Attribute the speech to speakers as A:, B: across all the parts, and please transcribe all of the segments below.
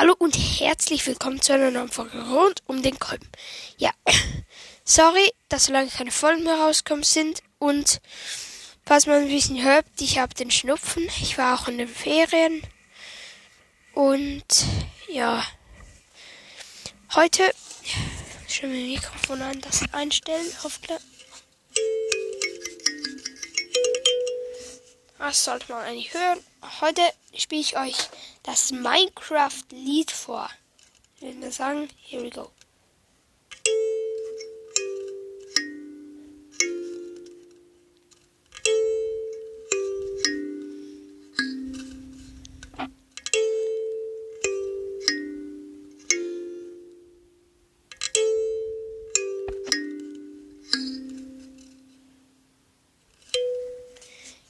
A: Hallo und herzlich willkommen zu einer neuen Folge rund um den Kolben. Ja, sorry, dass so lange keine Folgen mehr rauskommen sind und was man ein bisschen hört, ich habe den Schnupfen. Ich war auch in den Ferien und ja, heute schon mein Mikrofon an, das einstellen, hoffentlich. Das sollte man eigentlich hören. Heute spiele ich euch das Minecraft-Lied vor. Ich würde sagen, here we go.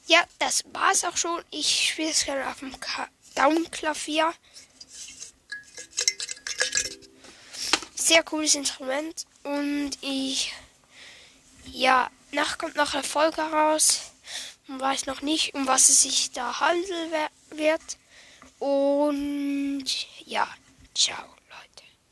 A: Ja, das war's auch schon. Ich spiele es gerade auf dem Daumenklavier. Sehr cooles Instrument und ich ja, nach kommt noch eine Folge raus. Man weiß noch nicht, um was es sich da handeln wird. Und ja, ciao.